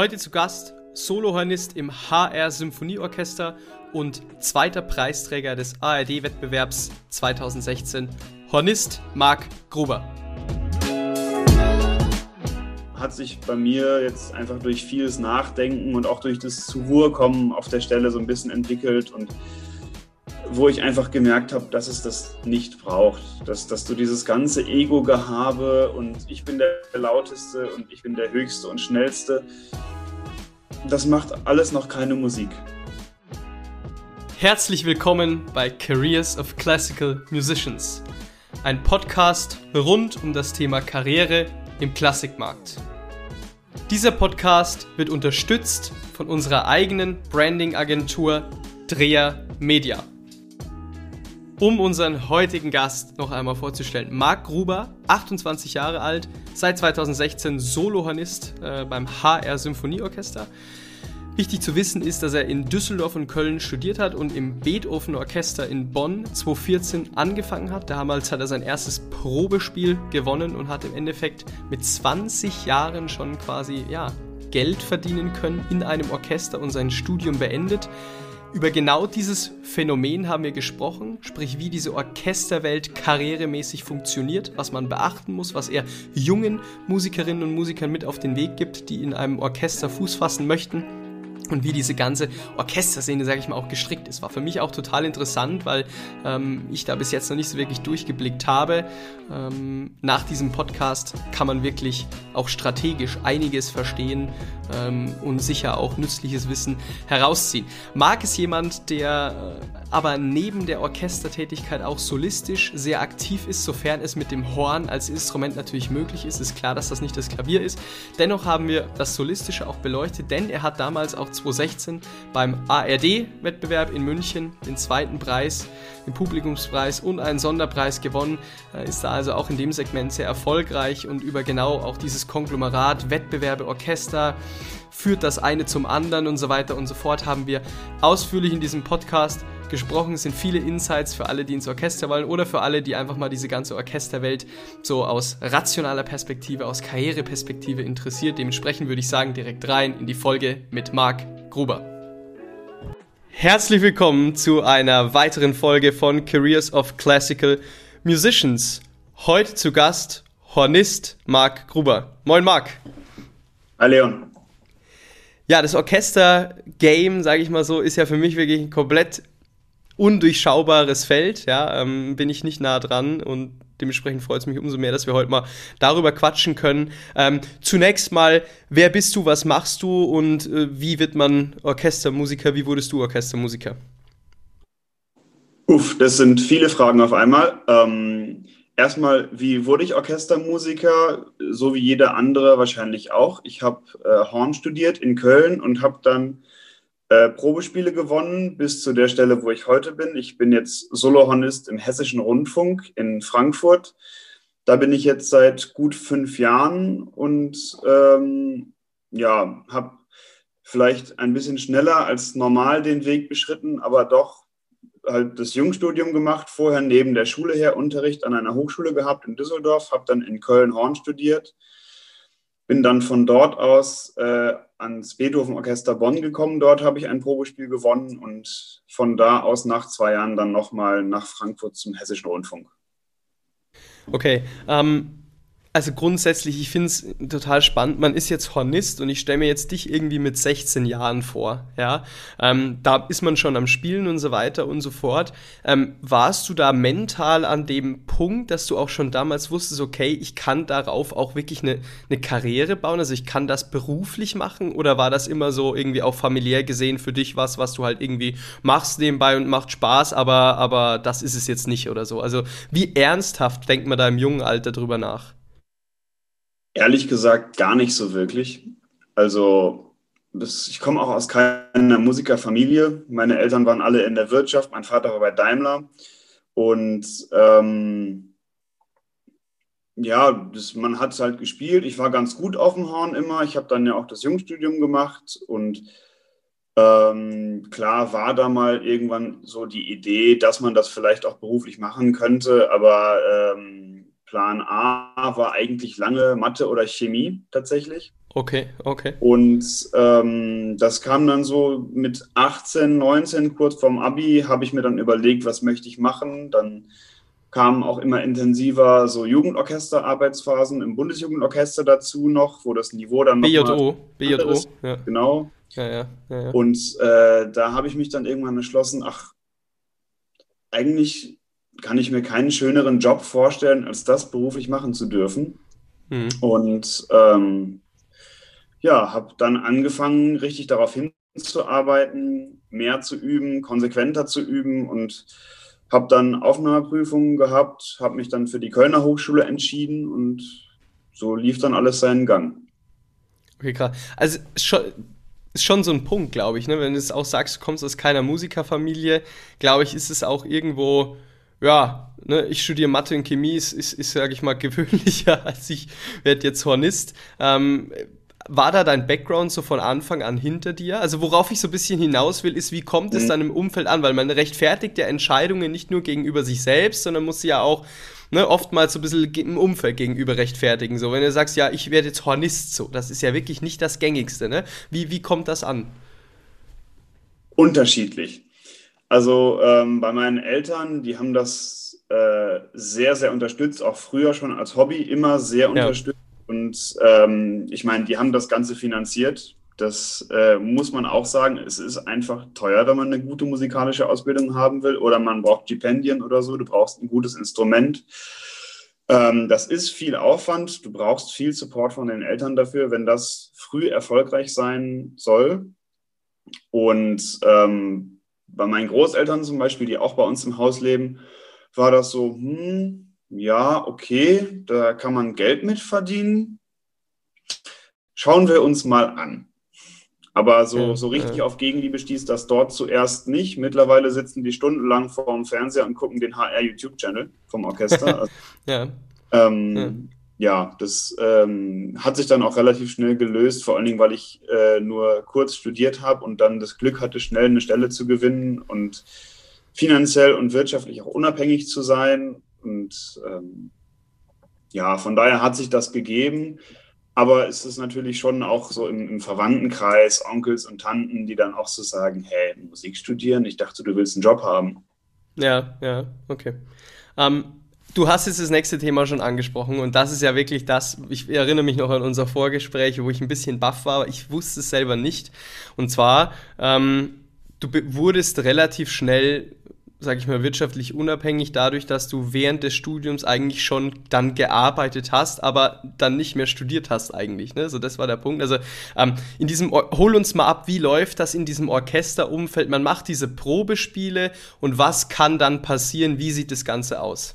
Heute zu Gast Solohornist im HR Symphonieorchester und zweiter Preisträger des ARD-Wettbewerbs 2016, Hornist Marc Gruber. Hat sich bei mir jetzt einfach durch vieles Nachdenken und auch durch das zu Ruhe kommen auf der Stelle so ein bisschen entwickelt und wo ich einfach gemerkt habe, dass es das nicht braucht. Dass, dass du dieses ganze Ego-Gehabe und ich bin der Lauteste und ich bin der Höchste und Schnellste, das macht alles noch keine Musik. Herzlich willkommen bei Careers of Classical Musicians, ein Podcast rund um das Thema Karriere im Klassikmarkt. Dieser Podcast wird unterstützt von unserer eigenen Branding-Agentur Dreher Media. Um unseren heutigen Gast noch einmal vorzustellen, Marc Gruber, 28 Jahre alt, seit 2016 Solohornist äh, beim HR Symphonieorchester. Wichtig zu wissen ist, dass er in Düsseldorf und Köln studiert hat und im Beethoven Orchester in Bonn 2014 angefangen hat. Damals hat er sein erstes Probespiel gewonnen und hat im Endeffekt mit 20 Jahren schon quasi ja, Geld verdienen können in einem Orchester und sein Studium beendet. Über genau dieses Phänomen haben wir gesprochen, sprich wie diese Orchesterwelt karrieremäßig funktioniert, was man beachten muss, was er jungen Musikerinnen und Musikern mit auf den Weg gibt, die in einem Orchester Fuß fassen möchten und wie diese ganze Orchesterszene, sage ich mal, auch gestrickt ist. War für mich auch total interessant, weil ähm, ich da bis jetzt noch nicht so wirklich durchgeblickt habe. Ähm, nach diesem Podcast kann man wirklich auch strategisch einiges verstehen ähm, und sicher auch nützliches Wissen herausziehen. Marc ist jemand, der äh, aber neben der Orchestertätigkeit auch solistisch sehr aktiv ist, sofern es mit dem Horn als Instrument natürlich möglich ist. Ist klar, dass das nicht das Klavier ist. Dennoch haben wir das Solistische auch beleuchtet, denn er hat damals auch 2016 beim ARD-Wettbewerb in München den zweiten Preis, den Publikumspreis und einen Sonderpreis gewonnen. Ist da also auch in dem Segment sehr erfolgreich und über genau auch dieses Konglomerat Wettbewerbe, Orchester, führt das eine zum anderen und so weiter und so fort haben wir ausführlich in diesem Podcast gesprochen. Es sind viele Insights für alle, die ins Orchester wollen oder für alle, die einfach mal diese ganze Orchesterwelt so aus rationaler Perspektive, aus Karriereperspektive interessiert. Dementsprechend würde ich sagen, direkt rein in die Folge mit Marc Gruber. Herzlich willkommen zu einer weiteren Folge von Careers of Classical Musicians. Heute zu Gast Hornist Marc Gruber. Moin Marc. Hi Leon. Ja, das Orchester-Game, sage ich mal so, ist ja für mich wirklich ein komplett undurchschaubares Feld. Ja, ähm, bin ich nicht nah dran und dementsprechend freut es mich umso mehr, dass wir heute mal darüber quatschen können. Ähm, zunächst mal, wer bist du, was machst du und äh, wie wird man Orchestermusiker? Wie wurdest du Orchestermusiker? Uff, das sind viele Fragen auf einmal. Ähm, erstmal, wie wurde ich Orchestermusiker? So wie jeder andere wahrscheinlich auch. Ich habe äh, Horn studiert in Köln und habe dann äh, Probespiele gewonnen bis zu der Stelle, wo ich heute bin. Ich bin jetzt Solohornist im Hessischen Rundfunk in Frankfurt. Da bin ich jetzt seit gut fünf Jahren und ähm, ja, habe vielleicht ein bisschen schneller als normal den Weg beschritten, aber doch halt das Jungstudium gemacht, vorher neben der Schule her Unterricht an einer Hochschule gehabt in Düsseldorf, habe dann in Köln Horn studiert, bin dann von dort aus äh, ans Beethoven Orchester Bonn gekommen. Dort habe ich ein Probespiel gewonnen und von da aus nach zwei Jahren dann nochmal nach Frankfurt zum Hessischen Rundfunk. Okay, ähm, also grundsätzlich, ich finde es total spannend. Man ist jetzt Hornist und ich stelle mir jetzt dich irgendwie mit 16 Jahren vor. Ja, ähm, da ist man schon am Spielen und so weiter und so fort. Ähm, warst du da mental an dem Punkt, dass du auch schon damals wusstest, okay, ich kann darauf auch wirklich eine, eine Karriere bauen, also ich kann das beruflich machen? Oder war das immer so irgendwie auch familiär gesehen für dich was, was du halt irgendwie machst nebenbei und macht Spaß, aber, aber das ist es jetzt nicht oder so? Also wie ernsthaft denkt man da im jungen Alter drüber nach? Ehrlich gesagt gar nicht so wirklich. Also ich komme auch aus keiner Musikerfamilie. Meine Eltern waren alle in der Wirtschaft, mein Vater war bei Daimler. Und ähm, ja, das, man hat es halt gespielt. Ich war ganz gut auf dem Horn immer. Ich habe dann ja auch das Jungstudium gemacht und ähm, klar war da mal irgendwann so die Idee, dass man das vielleicht auch beruflich machen könnte, aber ähm, Plan A war eigentlich lange Mathe oder Chemie tatsächlich. Okay, okay. Und ähm, das kam dann so mit 18, 19, kurz vorm Abi, habe ich mir dann überlegt, was möchte ich machen. Dann kamen auch immer intensiver so Jugendorchester-Arbeitsphasen im Bundesjugendorchester dazu noch, wo das Niveau dann noch BJO, BJO, ja. Genau. Ja, ja, ja, ja. Und äh, da habe ich mich dann irgendwann entschlossen, ach, eigentlich kann ich mir keinen schöneren Job vorstellen, als das beruflich machen zu dürfen. Mhm. Und ähm, ja, habe dann angefangen, richtig darauf hinzuarbeiten, mehr zu üben, konsequenter zu üben und habe dann Aufnahmeprüfungen gehabt, habe mich dann für die Kölner Hochschule entschieden und so lief dann alles seinen Gang. Okay, krass. Also schon, ist schon so ein Punkt, glaube ich, ne? wenn du es auch sagst, du kommst aus keiner Musikerfamilie, glaube ich, ist es auch irgendwo, ja, ne, ich studiere Mathe und Chemie, ist, ist, ist sage ich mal, gewöhnlicher als ich werde jetzt Hornist. Ähm, war da dein Background so von Anfang an hinter dir? Also worauf ich so ein bisschen hinaus will, ist, wie kommt es mhm. dann im Umfeld an? Weil man rechtfertigt ja Entscheidungen nicht nur gegenüber sich selbst, sondern muss sie ja auch ne, oftmals so ein bisschen im Umfeld gegenüber rechtfertigen. So, wenn du sagst, ja, ich werde jetzt Hornist, so, das ist ja wirklich nicht das Gängigste. Ne? Wie, wie kommt das an? Unterschiedlich. Also ähm, bei meinen Eltern, die haben das äh, sehr, sehr unterstützt, auch früher schon als Hobby immer sehr ja. unterstützt und ähm, ich meine, die haben das Ganze finanziert. Das äh, muss man auch sagen. Es ist einfach teuer, wenn man eine gute musikalische Ausbildung haben will oder man braucht Stipendien oder so. Du brauchst ein gutes Instrument. Ähm, das ist viel Aufwand. Du brauchst viel Support von den Eltern dafür, wenn das früh erfolgreich sein soll. Und ähm, bei meinen Großeltern zum Beispiel, die auch bei uns im Haus leben, war das so, hm, ja, okay, da kann man Geld mit verdienen. Schauen wir uns mal an. Aber so, so richtig ja. auf Gegenliebe stieß das dort zuerst nicht. Mittlerweile sitzen die stundenlang vor dem Fernseher und gucken den HR-YouTube-Channel vom Orchester. Also, ja. Ähm, ja. Ja. das ähm, hat sich dann auch relativ schnell gelöst, vor allen Dingen, weil ich äh, nur kurz studiert habe und dann das Glück hatte, schnell eine Stelle zu gewinnen und finanziell und wirtschaftlich auch unabhängig zu sein. Und ähm, ja, von daher hat sich das gegeben. Aber es ist natürlich schon auch so im, im, Verwandtenkreis, Onkels und Tanten, die dann auch so sagen, hey, Musik studieren, ich dachte, du willst einen Job haben. Ja, ja, okay. Ähm, du hast jetzt das nächste Thema schon angesprochen und das ist ja wirklich das, ich erinnere mich noch an unser Vorgespräch, wo ich ein bisschen baff war, aber ich wusste es selber nicht. Und zwar, ähm, du wurdest relativ schnell sage ich mal, wirtschaftlich unabhängig dadurch, dass du während des Studiums eigentlich schon dann gearbeitet hast, aber dann nicht mehr studiert hast eigentlich. Ne? So, das war der Punkt. Also ähm, in diesem, hol uns mal ab, wie läuft das in diesem Orchesterumfeld? Man macht diese Probespiele und was kann dann passieren? Wie sieht das Ganze aus?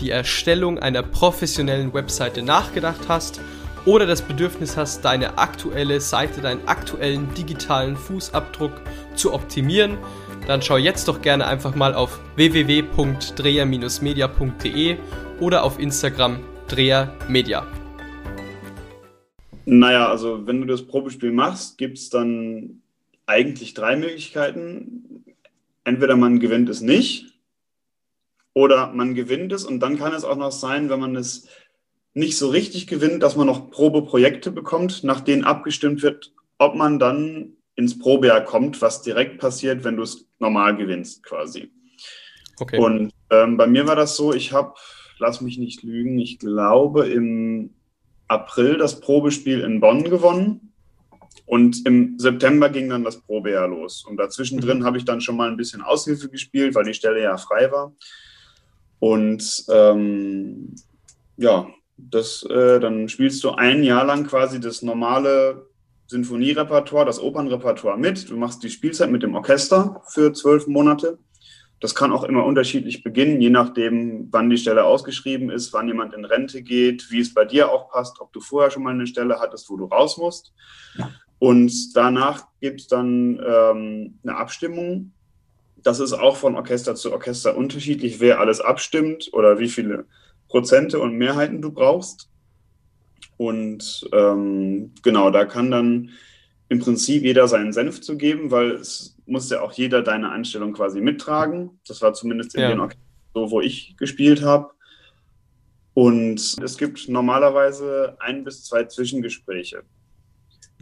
die Erstellung einer professionellen Webseite nachgedacht hast oder das Bedürfnis hast, deine aktuelle Seite, deinen aktuellen digitalen Fußabdruck zu optimieren, dann schau jetzt doch gerne einfach mal auf www.dreher-media.de oder auf Instagram drehermedia. Naja, also wenn du das Probespiel machst, gibt es dann eigentlich drei Möglichkeiten. Entweder man gewinnt es nicht oder man gewinnt es und dann kann es auch noch sein, wenn man es nicht so richtig gewinnt, dass man noch Probeprojekte bekommt, nach denen abgestimmt wird, ob man dann ins Probejahr kommt, was direkt passiert, wenn du es normal gewinnst quasi. Okay. Und ähm, bei mir war das so, ich habe, lass mich nicht lügen, ich glaube im April das Probespiel in Bonn gewonnen und im September ging dann das Probejahr los. Und dazwischen drin mhm. habe ich dann schon mal ein bisschen Aushilfe gespielt, weil die Stelle ja frei war. Und ähm, ja, das, äh, dann spielst du ein Jahr lang quasi das normale Sinfonierepertoire, das Opernrepertoire mit. Du machst die Spielzeit mit dem Orchester für zwölf Monate. Das kann auch immer unterschiedlich beginnen, je nachdem, wann die Stelle ausgeschrieben ist, wann jemand in Rente geht, wie es bei dir auch passt, ob du vorher schon mal eine Stelle hattest, wo du raus musst. Und danach gibt es dann ähm, eine Abstimmung. Das ist auch von Orchester zu Orchester unterschiedlich, wer alles abstimmt oder wie viele Prozente und Mehrheiten du brauchst. Und ähm, genau, da kann dann im Prinzip jeder seinen Senf zu geben, weil es muss ja auch jeder deine Einstellung quasi mittragen. Das war zumindest in ja. den Orchestern so, wo ich gespielt habe. Und es gibt normalerweise ein bis zwei Zwischengespräche.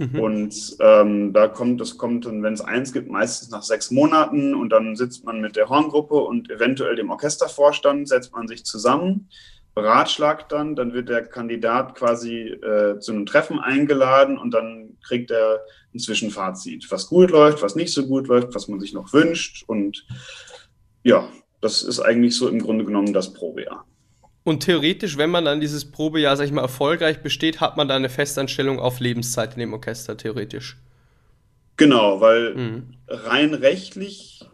Mhm. Und ähm, da kommt, das kommt dann, wenn es eins gibt, meistens nach sechs Monaten und dann sitzt man mit der Horngruppe und eventuell dem Orchestervorstand, setzt man sich zusammen, beratschlagt dann, dann wird der Kandidat quasi äh, zu einem Treffen eingeladen und dann kriegt er ein Zwischenfazit, was gut läuft, was nicht so gut läuft, was man sich noch wünscht und ja, das ist eigentlich so im Grunde genommen das Probejahr. Und theoretisch, wenn man dann dieses Probejahr, sag ich mal, erfolgreich besteht, hat man da eine Festanstellung auf Lebenszeit in dem Orchester, theoretisch. Genau, weil mhm. rein rechtlich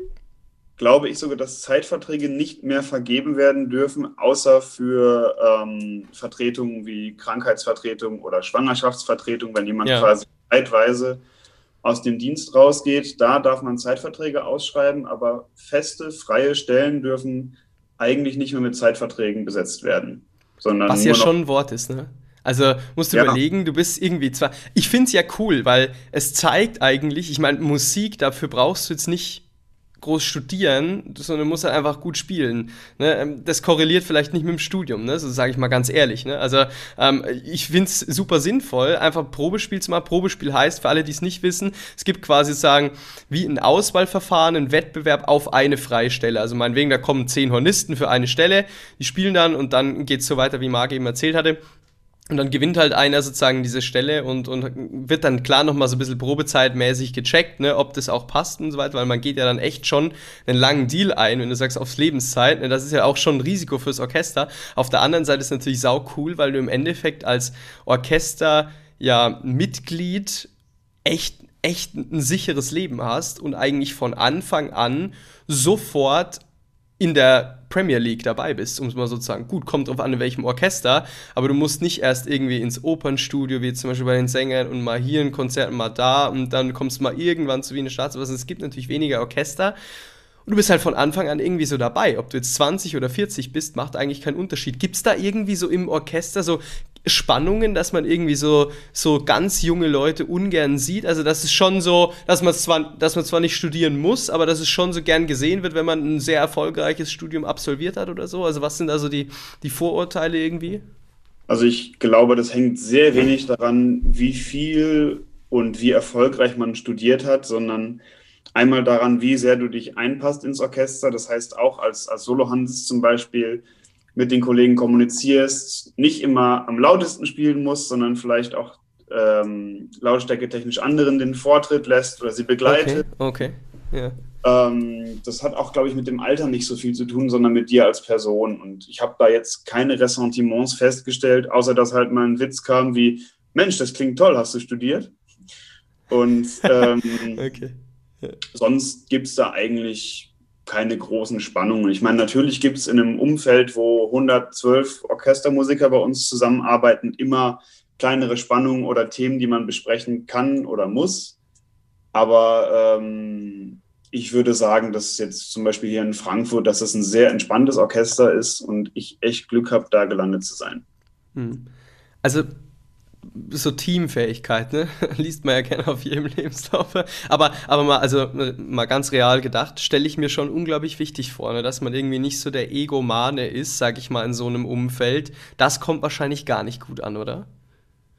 glaube ich sogar, dass Zeitverträge nicht mehr vergeben werden dürfen, außer für ähm, Vertretungen wie Krankheitsvertretung oder Schwangerschaftsvertretung, wenn jemand ja. quasi zeitweise aus dem Dienst rausgeht. Da darf man Zeitverträge ausschreiben, aber feste, freie Stellen dürfen eigentlich nicht mehr mit Zeitverträgen besetzt werden. Sondern Was ja schon ein Wort ist, ne? Also musst du ja. überlegen, du bist irgendwie zwar. Ich finde es ja cool, weil es zeigt eigentlich, ich meine, Musik, dafür brauchst du jetzt nicht groß studieren, sondern muss halt einfach gut spielen. Ne? Ähm, das korreliert vielleicht nicht mit dem Studium, ne? so sage ich mal ganz ehrlich. Ne? Also ähm, ich finde es super sinnvoll, einfach Probespiel zu machen. Probespiel heißt, für alle, die es nicht wissen, es gibt quasi sagen, wie ein Auswahlverfahren, ein Wettbewerb auf eine freie Stelle. Also meinetwegen, da kommen zehn Hornisten für eine Stelle, die spielen dann und dann geht es so weiter, wie Marc eben erzählt hatte. Und dann gewinnt halt einer sozusagen diese Stelle und, und wird dann klar nochmal so ein bisschen probezeitmäßig gecheckt, ne, ob das auch passt und so weiter, weil man geht ja dann echt schon einen langen Deal ein, wenn du sagst aufs Lebenszeit. Ne, das ist ja auch schon ein Risiko fürs Orchester. Auf der anderen Seite ist natürlich sau cool, weil du im Endeffekt als Orchester ja Mitglied echt echt ein sicheres Leben hast und eigentlich von Anfang an sofort in der Premier League dabei bist, um es mal sozusagen. Gut, kommt drauf an, in welchem Orchester, aber du musst nicht erst irgendwie ins Opernstudio, wie zum Beispiel bei den Sängern, und mal hier ein Konzert mal da und dann kommst du mal irgendwann zu Wiener Staatsoper. Es gibt natürlich weniger Orchester. Und du bist halt von Anfang an irgendwie so dabei. Ob du jetzt 20 oder 40 bist, macht eigentlich keinen Unterschied. Gibt es da irgendwie so im Orchester so Spannungen, dass man irgendwie so, so ganz junge Leute ungern sieht. Also das ist schon so, dass man zwar, dass man zwar nicht studieren muss, aber dass es schon so gern gesehen wird, wenn man ein sehr erfolgreiches Studium absolviert hat oder so. Also was sind also die, die Vorurteile irgendwie? Also ich glaube, das hängt sehr wenig daran, wie viel und wie erfolgreich man studiert hat, sondern einmal daran, wie sehr du dich einpasst ins Orchester. Das heißt auch als, als Solohans zum Beispiel, mit den Kollegen kommunizierst, nicht immer am lautesten spielen musst, sondern vielleicht auch ähm, lautstärketechnisch anderen den Vortritt lässt oder sie begleitet. Okay, okay. Ja. Ähm, das hat auch, glaube ich, mit dem Alter nicht so viel zu tun, sondern mit dir als Person. Und ich habe da jetzt keine Ressentiments festgestellt, außer dass halt mal ein Witz kam wie, Mensch, das klingt toll, hast du studiert? Und ähm, okay. ja. sonst gibt es da eigentlich keine großen Spannungen. Ich meine, natürlich gibt es in einem Umfeld, wo 112 Orchestermusiker bei uns zusammenarbeiten, immer kleinere Spannungen oder Themen, die man besprechen kann oder muss. Aber ähm, ich würde sagen, dass jetzt zum Beispiel hier in Frankfurt, dass es ein sehr entspanntes Orchester ist und ich echt Glück habe, da gelandet zu sein. Hm. Also so Teamfähigkeit, ne? Liest man ja gerne auf jedem Lebenslauf. Aber, aber mal, also mal ganz real gedacht, stelle ich mir schon unglaublich wichtig vor, ne? dass man irgendwie nicht so der Egomane ist, sag ich mal, in so einem Umfeld. Das kommt wahrscheinlich gar nicht gut an, oder?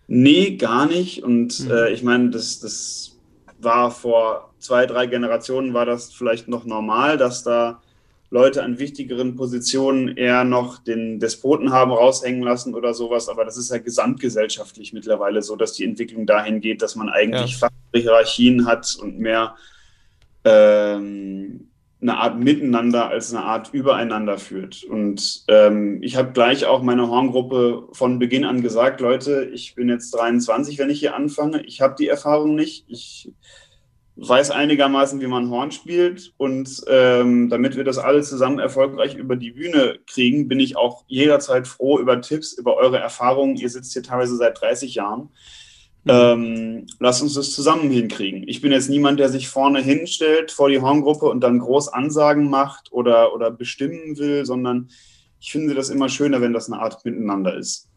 Nee, gar nicht. Und mhm. äh, ich meine, das, das war vor zwei, drei Generationen war das vielleicht noch normal, dass da Leute an wichtigeren Positionen eher noch den Despoten haben raushängen lassen oder sowas. Aber das ist ja gesamtgesellschaftlich mittlerweile so, dass die Entwicklung dahin geht, dass man eigentlich ja. Hierarchien hat und mehr ähm, eine Art Miteinander als eine Art Übereinander führt. Und ähm, ich habe gleich auch meiner Horngruppe von Beginn an gesagt, Leute, ich bin jetzt 23, wenn ich hier anfange. Ich habe die Erfahrung nicht. Ich weiß einigermaßen, wie man Horn spielt. Und ähm, damit wir das alle zusammen erfolgreich über die Bühne kriegen, bin ich auch jederzeit froh über Tipps, über eure Erfahrungen. Ihr sitzt hier teilweise seit 30 Jahren. Mhm. Ähm, lasst uns das zusammen hinkriegen. Ich bin jetzt niemand, der sich vorne hinstellt vor die Horngruppe und dann groß Ansagen macht oder, oder bestimmen will, sondern ich finde das immer schöner, wenn das eine Art Miteinander ist.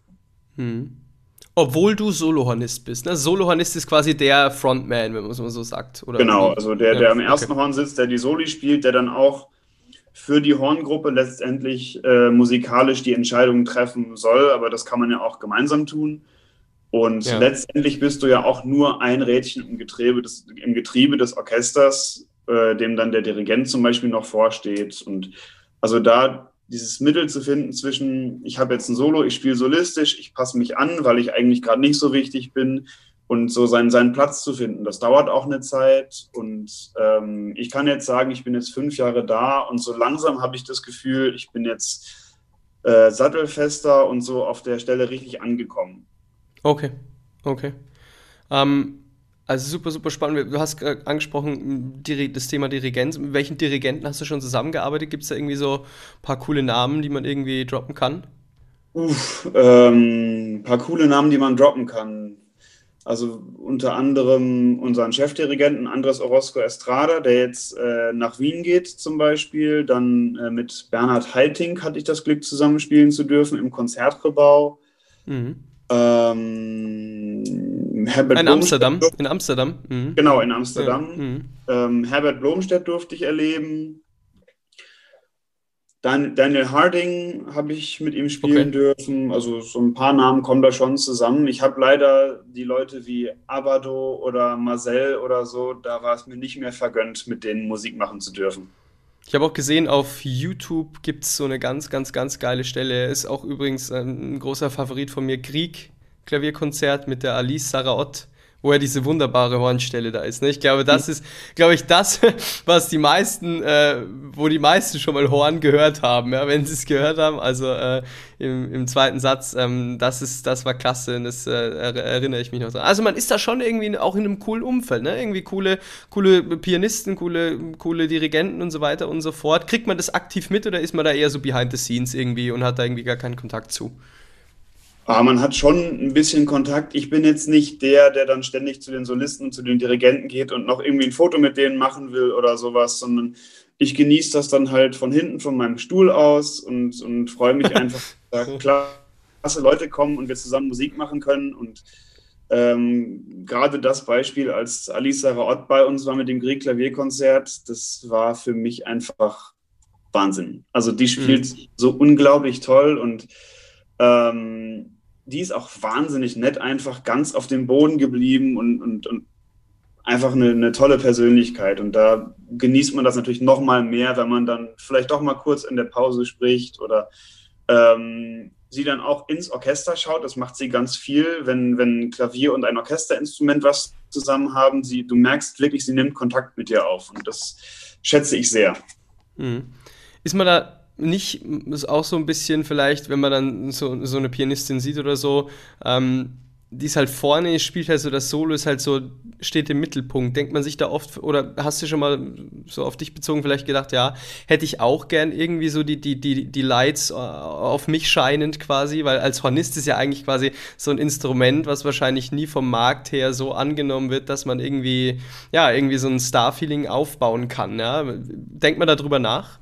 Mhm. Obwohl du Solohornist bist. Ne? Solohornist ist quasi der Frontman, wenn man es mal so sagt. Oder genau, also der, der ja, am ersten okay. Horn sitzt, der die Soli spielt, der dann auch für die Horngruppe letztendlich äh, musikalisch die Entscheidungen treffen soll. Aber das kann man ja auch gemeinsam tun. Und ja. letztendlich bist du ja auch nur ein Rädchen im Getriebe des, im Getriebe des Orchesters, äh, dem dann der Dirigent zum Beispiel noch vorsteht. Und also da dieses Mittel zu finden zwischen, ich habe jetzt ein Solo, ich spiele solistisch, ich passe mich an, weil ich eigentlich gerade nicht so wichtig bin und so seinen, seinen Platz zu finden. Das dauert auch eine Zeit und ähm, ich kann jetzt sagen, ich bin jetzt fünf Jahre da und so langsam habe ich das Gefühl, ich bin jetzt äh, sattelfester und so auf der Stelle richtig angekommen. Okay, okay. Ähm, also super, super spannend. Du hast äh, angesprochen, das Thema Dirigenz. Mit welchen Dirigenten hast du schon zusammengearbeitet? Gibt es da irgendwie so ein paar coole Namen, die man irgendwie droppen kann? Uff, ähm, ein paar coole Namen, die man droppen kann. Also unter anderem unseren Chefdirigenten Andres Orozco Estrada, der jetzt äh, nach Wien geht zum Beispiel. Dann äh, mit Bernhard Halting hatte ich das Glück, zusammenspielen zu dürfen im Konzertgebau. Mhm. Ähm, Herbert in Amsterdam. In Amsterdam. Mhm. Genau, in Amsterdam. Ja. Mhm. Ähm, Herbert Blomstedt durfte ich erleben. Dan Daniel Harding habe ich mit ihm spielen okay. dürfen. Also so ein paar Namen kommen da schon zusammen. Ich habe leider die Leute wie Abado oder Marcel oder so, da war es mir nicht mehr vergönnt, mit denen Musik machen zu dürfen. Ich habe auch gesehen, auf YouTube gibt es so eine ganz, ganz, ganz geile Stelle. Ist auch übrigens ein großer Favorit von mir, Krieg, Klavierkonzert mit der Alice Saraot wo ja diese wunderbare Hornstelle da ist. Ne? Ich glaube, das ist, glaube ich, das, was die meisten, äh, wo die meisten schon mal Horn gehört haben, ja, wenn sie es gehört haben. Also äh, im, im zweiten Satz, ähm, das ist, das war klasse, und das äh, erinnere ich mich noch dran. Also man ist da schon irgendwie auch in einem coolen Umfeld, ne? Irgendwie coole, coole Pianisten, coole, coole Dirigenten und so weiter und so fort. Kriegt man das aktiv mit oder ist man da eher so behind the scenes irgendwie und hat da irgendwie gar keinen Kontakt zu? Aber ah, man hat schon ein bisschen Kontakt. Ich bin jetzt nicht der, der dann ständig zu den Solisten und zu den Dirigenten geht und noch irgendwie ein Foto mit denen machen will oder sowas, sondern ich genieße das dann halt von hinten von meinem Stuhl aus und, und freue mich einfach, dass klasse Leute kommen und wir zusammen Musik machen können. Und ähm, gerade das Beispiel, als Alice Raott bei uns war mit dem Grieg-Klavierkonzert, das war für mich einfach Wahnsinn. Also die spielt mhm. so unglaublich toll und ähm, die ist auch wahnsinnig nett, einfach ganz auf dem Boden geblieben und, und, und einfach eine, eine, tolle Persönlichkeit. Und da genießt man das natürlich noch mal mehr, wenn man dann vielleicht doch mal kurz in der Pause spricht oder ähm, sie dann auch ins Orchester schaut. Das macht sie ganz viel, wenn, wenn Klavier und ein Orchesterinstrument was zusammen haben. Sie, du merkst wirklich, sie nimmt Kontakt mit dir auf. Und das schätze ich sehr. Mhm. Ist man da nicht, ist auch so ein bisschen vielleicht, wenn man dann so, so eine Pianistin sieht oder so, ähm, die ist halt vorne, spielt halt so das Solo, ist halt so, steht im Mittelpunkt. Denkt man sich da oft, oder hast du schon mal so auf dich bezogen vielleicht gedacht, ja, hätte ich auch gern irgendwie so die, die, die, die Lights äh, auf mich scheinend quasi, weil als Hornist ist ja eigentlich quasi so ein Instrument, was wahrscheinlich nie vom Markt her so angenommen wird, dass man irgendwie, ja, irgendwie so ein Star-Feeling aufbauen kann, ja. Denkt man darüber nach?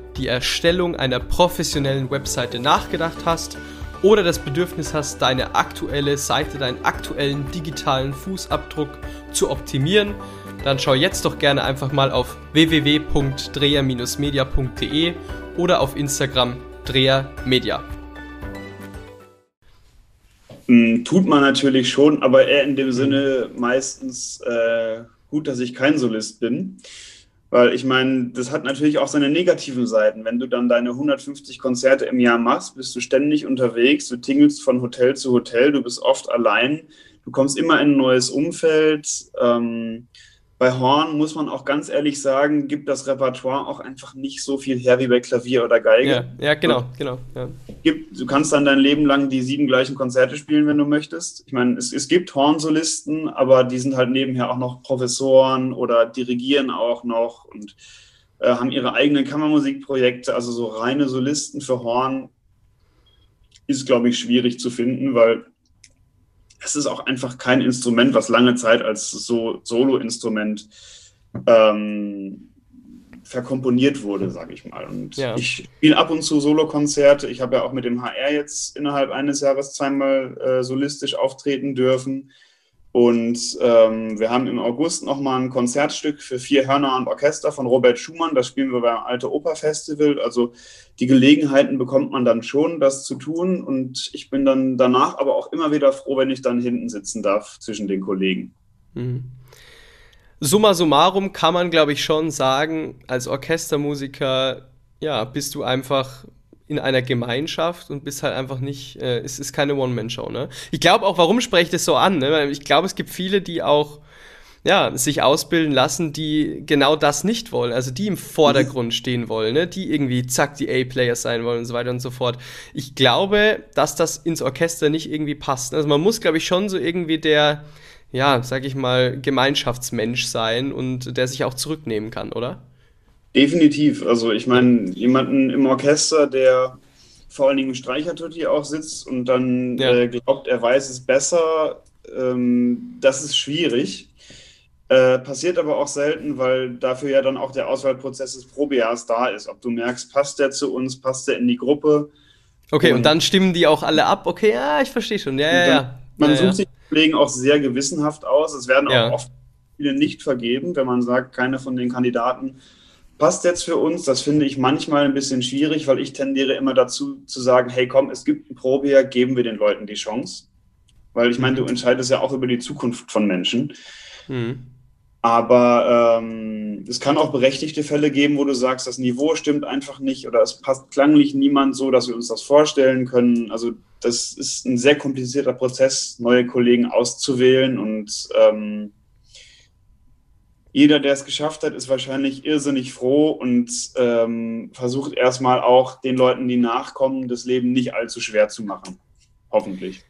die Erstellung einer professionellen Webseite nachgedacht hast oder das Bedürfnis hast, deine aktuelle Seite, deinen aktuellen digitalen Fußabdruck zu optimieren, dann schau jetzt doch gerne einfach mal auf www.dreher-media.de oder auf Instagram drehermedia. Hm, tut man natürlich schon, aber eher in dem Sinne meistens äh, gut, dass ich kein Solist bin. Weil ich meine, das hat natürlich auch seine negativen Seiten. Wenn du dann deine 150 Konzerte im Jahr machst, bist du ständig unterwegs, du tingelst von Hotel zu Hotel, du bist oft allein, du kommst immer in ein neues Umfeld. Ähm, bei Horn muss man auch ganz ehrlich sagen, gibt das Repertoire auch einfach nicht so viel her wie bei Klavier oder Geige. Ja, ja genau, genau. Ja. Gibt, du kannst dann dein Leben lang die sieben gleichen Konzerte spielen, wenn du möchtest. Ich meine, es, es gibt Hornsolisten, aber die sind halt nebenher auch noch Professoren oder dirigieren auch noch und äh, haben ihre eigenen Kammermusikprojekte. Also so reine Solisten für Horn ist, glaube ich, schwierig zu finden, weil es ist auch einfach kein Instrument, was lange Zeit als so Solo-Instrument ähm, verkomponiert wurde, sage ich mal. Und ja. ich spiele ab und zu Solokonzerte. Ich habe ja auch mit dem HR jetzt innerhalb eines Jahres zweimal äh, solistisch auftreten dürfen. Und ähm, wir haben im August nochmal ein Konzertstück für vier Hörner und Orchester von Robert Schumann. Das spielen wir beim Alte Oper Festival. Also die Gelegenheiten bekommt man dann schon, das zu tun. Und ich bin dann danach aber auch immer wieder froh, wenn ich dann hinten sitzen darf zwischen den Kollegen. Mhm. Summa summarum kann man, glaube ich, schon sagen, als Orchestermusiker, ja, bist du einfach in einer Gemeinschaft und bist halt einfach nicht, äh, es ist keine One-Man-Show, ne? Ich glaube auch, warum spreche ich das so an, ne? Ich glaube, es gibt viele, die auch ja, sich ausbilden lassen, die genau das nicht wollen, also die im Vordergrund stehen wollen, ne? die irgendwie zack die A-Player sein wollen und so weiter und so fort. Ich glaube, dass das ins Orchester nicht irgendwie passt. Also man muss, glaube ich, schon so irgendwie der, ja, sag ich mal, Gemeinschaftsmensch sein und der sich auch zurücknehmen kann, oder? Definitiv. Also ich meine, jemanden im Orchester, der vor allen Dingen Streichertutti auch sitzt und dann ja. äh, glaubt, er weiß es besser, ähm, das ist schwierig. Äh, passiert aber auch selten, weil dafür ja dann auch der Auswahlprozess des Probejahrs da ist. Ob du merkst, passt der zu uns, passt der in die Gruppe. Okay, und, und dann stimmen die auch alle ab. Okay, ja, ich verstehe schon. Ja, ja, ja. Man ja, sucht ja. sich Kollegen auch sehr gewissenhaft aus. Es werden auch oft viele nicht vergeben, wenn man sagt, keiner von den Kandidaten passt jetzt für uns. Das finde ich manchmal ein bisschen schwierig, weil ich tendiere immer dazu zu sagen, hey komm, es gibt ein Probejahr, geben wir den Leuten die Chance. Weil ich meine, du mhm. entscheidest ja auch über die Zukunft von Menschen. Mhm. Aber ähm, es kann auch berechtigte Fälle geben, wo du sagst, das Niveau stimmt einfach nicht oder es passt klanglich niemand so, dass wir uns das vorstellen können. Also das ist ein sehr komplizierter Prozess, neue Kollegen auszuwählen und ähm, jeder, der es geschafft hat, ist wahrscheinlich irrsinnig froh und ähm, versucht erstmal auch den Leuten, die nachkommen, das Leben nicht allzu schwer zu machen. Hoffentlich.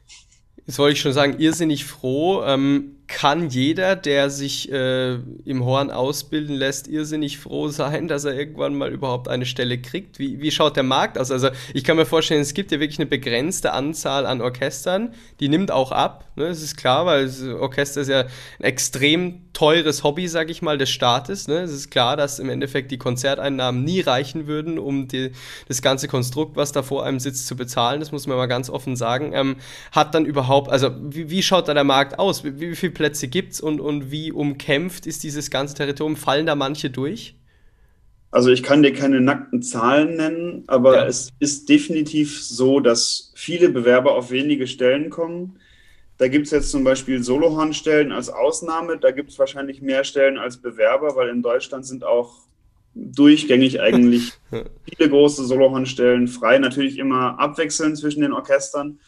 Jetzt wollte ich schon sagen, irrsinnig froh. Ähm, kann jeder, der sich äh, im Horn ausbilden lässt, irrsinnig froh sein, dass er irgendwann mal überhaupt eine Stelle kriegt? Wie, wie schaut der Markt aus? Also ich kann mir vorstellen, es gibt ja wirklich eine begrenzte Anzahl an Orchestern, die nimmt auch ab, ne? das ist klar, weil das Orchester ist ja ein extrem teures Hobby, sag ich mal, des Staates. Ne? Es ist klar, dass im Endeffekt die Konzerteinnahmen nie reichen würden, um die, das ganze Konstrukt, was da vor einem sitzt, zu bezahlen. Das muss man mal ganz offen sagen. Ähm, hat dann überhaupt, also wie, wie schaut da der Markt aus? Wie, wie viel Plätze gibt es und, und wie umkämpft ist dieses ganze Territorium? Fallen da manche durch? Also ich kann dir keine nackten Zahlen nennen, aber ja. es ist definitiv so, dass viele Bewerber auf wenige Stellen kommen. Da gibt es jetzt zum Beispiel Solohornstellen als Ausnahme. Da gibt es wahrscheinlich mehr Stellen als Bewerber, weil in Deutschland sind auch durchgängig eigentlich viele große Solohornstellen frei. Natürlich immer abwechselnd zwischen den Orchestern.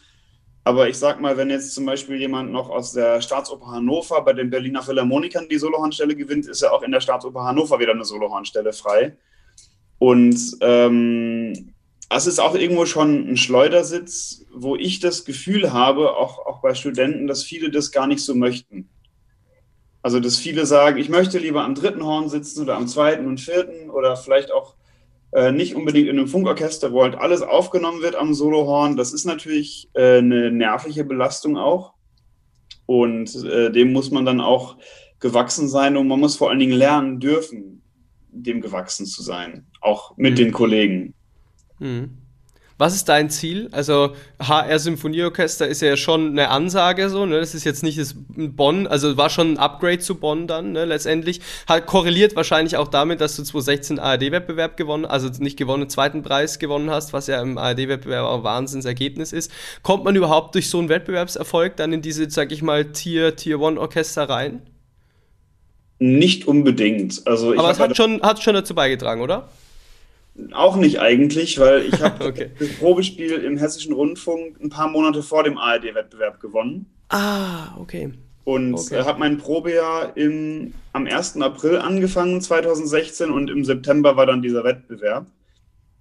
Aber ich sag mal, wenn jetzt zum Beispiel jemand noch aus der Staatsoper Hannover bei den Berliner Philharmonikern die Solohornstelle gewinnt, ist ja auch in der Staatsoper Hannover wieder eine Solohornstelle frei. Und ähm, das ist auch irgendwo schon ein Schleudersitz, wo ich das Gefühl habe, auch, auch bei Studenten, dass viele das gar nicht so möchten. Also, dass viele sagen, ich möchte lieber am dritten Horn sitzen oder am zweiten und vierten oder vielleicht auch äh, nicht unbedingt in einem Funkorchester, wo halt alles aufgenommen wird am Solohorn. Das ist natürlich äh, eine nervliche Belastung auch. Und äh, dem muss man dann auch gewachsen sein und man muss vor allen Dingen lernen dürfen, dem gewachsen zu sein, auch mit mhm. den Kollegen. Mhm. Was ist dein Ziel? Also HR Symphonieorchester ist ja schon eine Ansage so, ne? Das ist jetzt nicht das Bonn, also war schon ein Upgrade zu Bonn dann, ne, letztendlich. Hat korreliert wahrscheinlich auch damit, dass du 2016 ARD-Wettbewerb gewonnen, also nicht gewonnen, zweiten Preis gewonnen hast, was ja im ARD-Wettbewerb auch ein Wahnsinnsergebnis ist. Kommt man überhaupt durch so einen Wettbewerbserfolg dann in diese, sag ich mal, Tier, Tier One Orchester rein? Nicht unbedingt. Also Aber es hat schon, hat schon dazu beigetragen, oder? Auch nicht eigentlich, weil ich habe okay. das Probespiel im Hessischen Rundfunk ein paar Monate vor dem ARD-Wettbewerb gewonnen. Ah, okay. Und Okay. äh, habe mein Probejahr im, am 1. April angefangen, 2016, und im September war dann dieser Wettbewerb.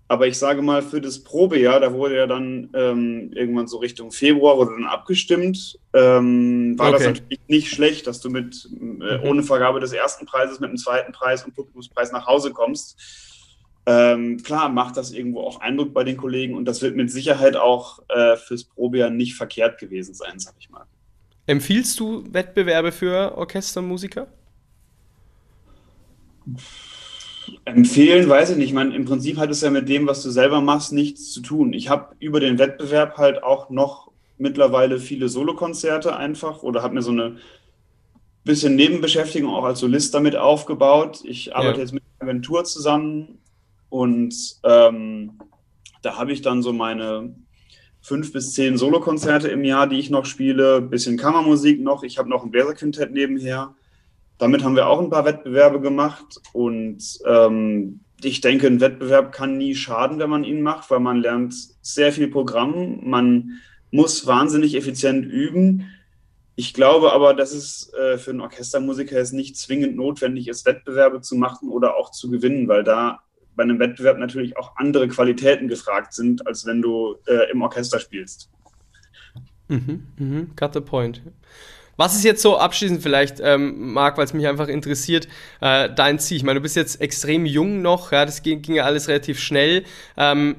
Aber ich sage mal, für das Probejahr, da wurde ja dann ähm, irgendwann so Richtung Februar wurde dann abgestimmt, ähm, war das Okay. natürlich nicht schlecht, dass du mit äh, Mhm. ohne Vergabe des ersten Preises mit dem zweiten Preis und Publikumspreis nach Hause kommst. Ähm, klar macht das irgendwo auch Eindruck bei den Kollegen und das wird mit Sicherheit auch äh, fürs Probejahr nicht verkehrt gewesen sein, sag ich mal. Empfiehlst du Wettbewerbe für Orchestermusiker? Empfehlen, weiß ich nicht. Ich meine, im Prinzip hat es ja mit dem, was du selber machst, nichts zu tun. Ich habe über den Wettbewerb halt auch noch mittlerweile viele Solokonzerte einfach oder habe mir so eine bisschen Nebenbeschäftigung auch als Solist damit aufgebaut. Ich arbeite Ja. jetzt mit einer Agentur zusammen und ähm, da habe ich dann so meine fünf bis zehn Solokonzerte im Jahr, die ich noch spiele, bisschen Kammermusik noch. Ich habe noch ein Bläserquintett nebenher. Damit haben wir auch ein paar Wettbewerbe gemacht und ähm, ich denke, ein Wettbewerb kann nie schaden, wenn man ihn macht, weil man lernt sehr viel Programm, man muss wahnsinnig effizient üben. Ich glaube aber, dass es äh, für einen Orchestermusiker jetzt nicht zwingend notwendig ist, Wettbewerbe zu machen oder auch zu gewinnen, weil da bei einem Wettbewerb natürlich auch andere Qualitäten gefragt sind, als wenn du äh, im Orchester spielst. Mhm, mhm, got the point. Was ist jetzt so abschließend vielleicht, ähm, Marc, weil es mich einfach interessiert, äh, dein Ziel? Ich meine, du bist jetzt extrem jung noch, ja, das ging, ging ja alles relativ schnell. Ähm,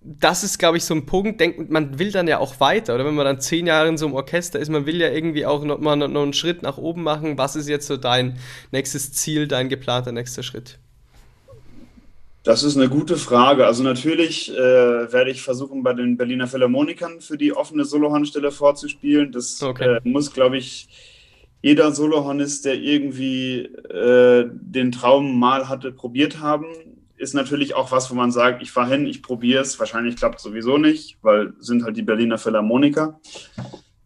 das ist, glaube ich, so ein Punkt, denkt, man will dann ja auch weiter, oder wenn man dann zehn Jahre in so einem Orchester ist, man will ja irgendwie auch noch mal noch einen Schritt nach oben machen. Was ist jetzt so dein nächstes Ziel, dein geplanter nächster Schritt? Das ist eine gute Frage. Also natürlich äh, werde ich versuchen, bei den Berliner Philharmonikern für die offene Solohornstelle vorzuspielen. Das Okay. äh, muss, glaube ich, jeder Solohornist, der irgendwie äh, den Traum mal hatte, probiert haben. Ist natürlich auch was, wo man sagt, ich fahre hin, ich probiere es. Wahrscheinlich klappt es sowieso nicht, weil sind halt die Berliner Philharmoniker.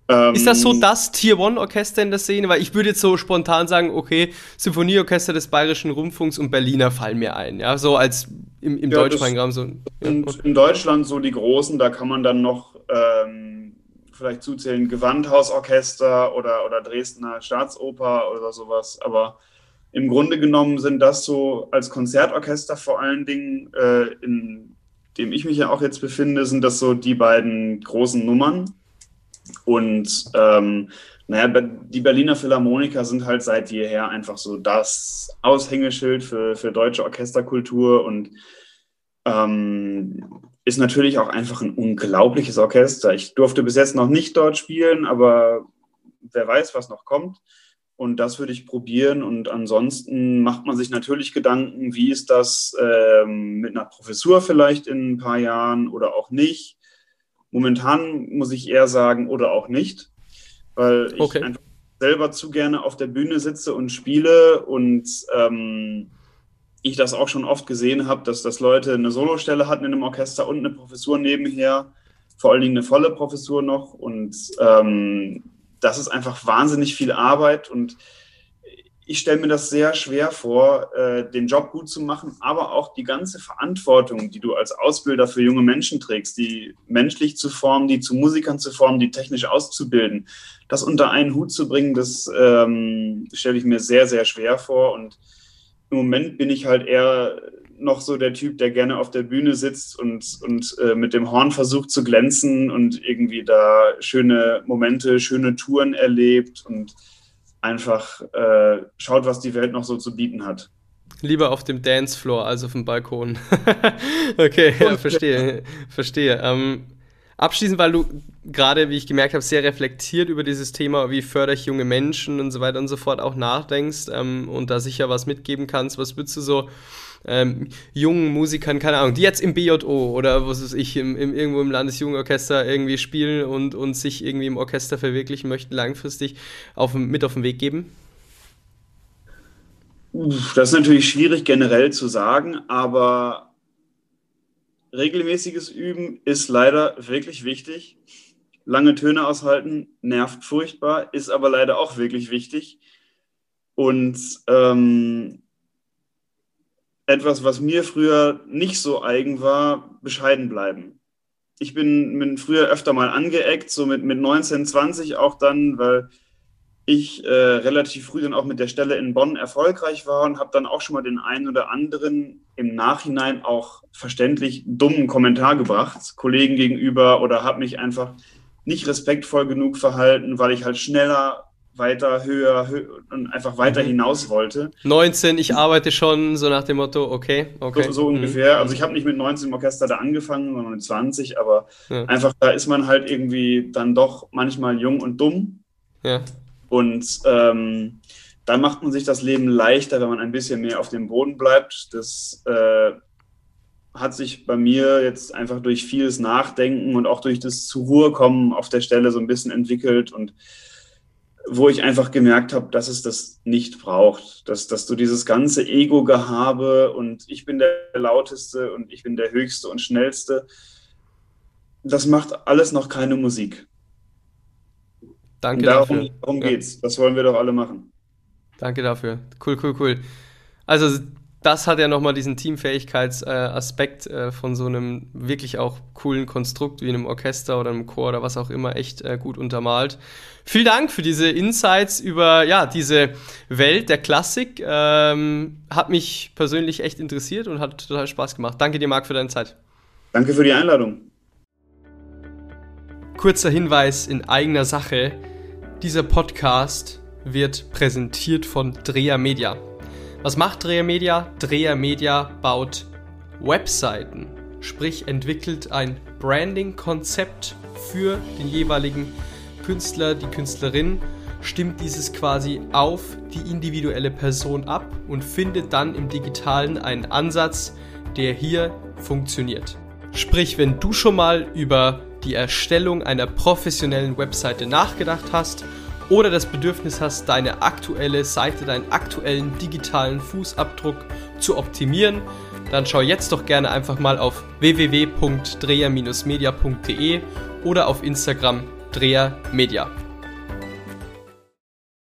Ähm, Ist das so das Tier-One-Orchester in der Szene? Weil ich würde jetzt so spontan sagen, okay, Symphonieorchester des Bayerischen Rundfunks und Berliner fallen mir ein. Ja, so als im, im Ja, deutschsprachigen Raum so. Ja. Und in Deutschland so die großen, da kann man dann noch ähm, vielleicht zuzählen, Gewandhausorchester oder, oder Dresdner Staatsoper oder sowas. Aber im Grunde genommen sind das so als Konzertorchester vor allen Dingen, äh, in dem ich mich ja auch jetzt befinde, sind das so die beiden großen Nummern. Und ähm, naja, die Berliner Philharmoniker sind halt seit jeher einfach so das Aushängeschild für, für deutsche Orchesterkultur und ähm, ist natürlich auch einfach ein unglaubliches Orchester. Ich durfte bis jetzt noch nicht dort spielen, aber wer weiß, was noch kommt. Und das würde ich probieren. Und ansonsten macht man sich natürlich Gedanken, wie ist das ähm, mit einer Professur vielleicht in ein paar Jahren oder auch nicht. Momentan muss ich eher sagen, oder auch nicht, weil ich Okay. einfach selber zu gerne auf der Bühne sitze und spiele und ähm, ich das auch schon oft gesehen habe, dass das Leute eine Solostelle hatten in einem Orchester und eine Professur nebenher, vor allen Dingen eine volle Professur noch. Und ähm, das ist einfach wahnsinnig viel Arbeit und ich stelle mir das sehr schwer vor, äh, den Job gut zu machen, aber auch die ganze Verantwortung, die du als Ausbilder für junge Menschen trägst, die menschlich zu formen, die zu Musikern zu formen, die technisch auszubilden, das unter einen Hut zu bringen, das ähm, stelle ich mir sehr, sehr schwer vor. Und im Moment bin ich halt eher noch so der Typ, der gerne auf der Bühne sitzt und, und äh, mit dem Horn versucht zu glänzen und irgendwie da schöne Momente, schöne Touren erlebt und einfach äh, schaut, was die Welt noch so zu bieten hat. Lieber auf dem Dancefloor als auf dem Balkon. okay, ja, verstehe. verstehe. Ähm, abschließend, weil du gerade, wie ich gemerkt habe, sehr reflektiert über dieses Thema, wie fördere ich junge Menschen und so weiter und so fort auch nachdenkst ähm, und da sicher was mitgeben kannst. Was würdest du so ähm, jungen Musikern, keine Ahnung, die jetzt im BJO oder was weiß ich, im, im, irgendwo im Landesjugendorchester irgendwie spielen und, und sich irgendwie im Orchester verwirklichen möchten, langfristig auf, mit auf den Weg geben? Das ist natürlich schwierig generell zu sagen, aber regelmäßiges Üben ist leider wirklich wichtig. Lange Töne aushalten nervt furchtbar, ist aber leider auch wirklich wichtig. Und ähm, etwas, was mir früher nicht so eigen war, bescheiden bleiben. Ich bin, bin früher öfter mal angeeckt, so mit, mit 19, 20 auch dann, weil ich äh, relativ früh dann auch mit der Stelle in Bonn erfolgreich war und habe dann auch schon mal den einen oder anderen im Nachhinein auch verständlich dummen Kommentar gebracht, Kollegen gegenüber oder habe mich einfach nicht respektvoll genug verhalten, weil ich halt schneller, weiter, höher, höher und einfach weiter mhm. hinaus wollte. 19, ich arbeite schon, so nach dem Motto, okay, okay. So, so mhm. ungefähr. Also ich habe nicht mit 19 im Orchester da angefangen, sondern mit 20, aber ja. einfach da ist man halt irgendwie dann doch manchmal jung und dumm. Ja. Und ähm, dann macht man sich das Leben leichter, wenn man ein bisschen mehr auf dem Boden bleibt. Das äh, hat sich bei mir jetzt einfach durch vieles Nachdenken und auch durch das zur Ruhe kommen auf der Stelle so ein bisschen entwickelt und wo ich einfach gemerkt habe, dass es das nicht braucht, dass, dass du dieses ganze Ego-Gehabe und ich bin der Lauteste und ich bin der Höchste und Schnellste, das macht alles noch keine Musik. Danke darum, dafür. Darum geht's. Ja. Das wollen wir doch alle machen. Danke dafür. Cool, cool, cool. Also das hat ja nochmal diesen Teamfähigkeitsaspekt äh, von so einem wirklich auch coolen Konstrukt wie einem Orchester oder einem Chor oder was auch immer echt äh, gut untermalt. Vielen Dank für diese Insights über ja diese Welt der Klassik. Ähm, hat mich persönlich echt interessiert und hat total Spaß gemacht. Danke dir, Marc, für deine Zeit. Danke für die Einladung. Kurzer Hinweis in eigener Sache. Dieser Podcast wird präsentiert von Dreher Media. Was macht Dreher Media? Dreher Media baut Webseiten, sprich entwickelt ein Branding-Konzept für den jeweiligen Künstler, die Künstlerin, stimmt dieses quasi auf die individuelle Person ab und findet dann im digitalen einen Ansatz, der hier funktioniert. Sprich, wenn du schon mal über die Erstellung einer professionellen Webseite nachgedacht hast oder das Bedürfnis hast, deine aktuelle Seite, deinen aktuellen digitalen Fußabdruck zu optimieren, dann schau jetzt doch gerne einfach mal auf www.dreher-media.de oder auf Instagram Dreher Media.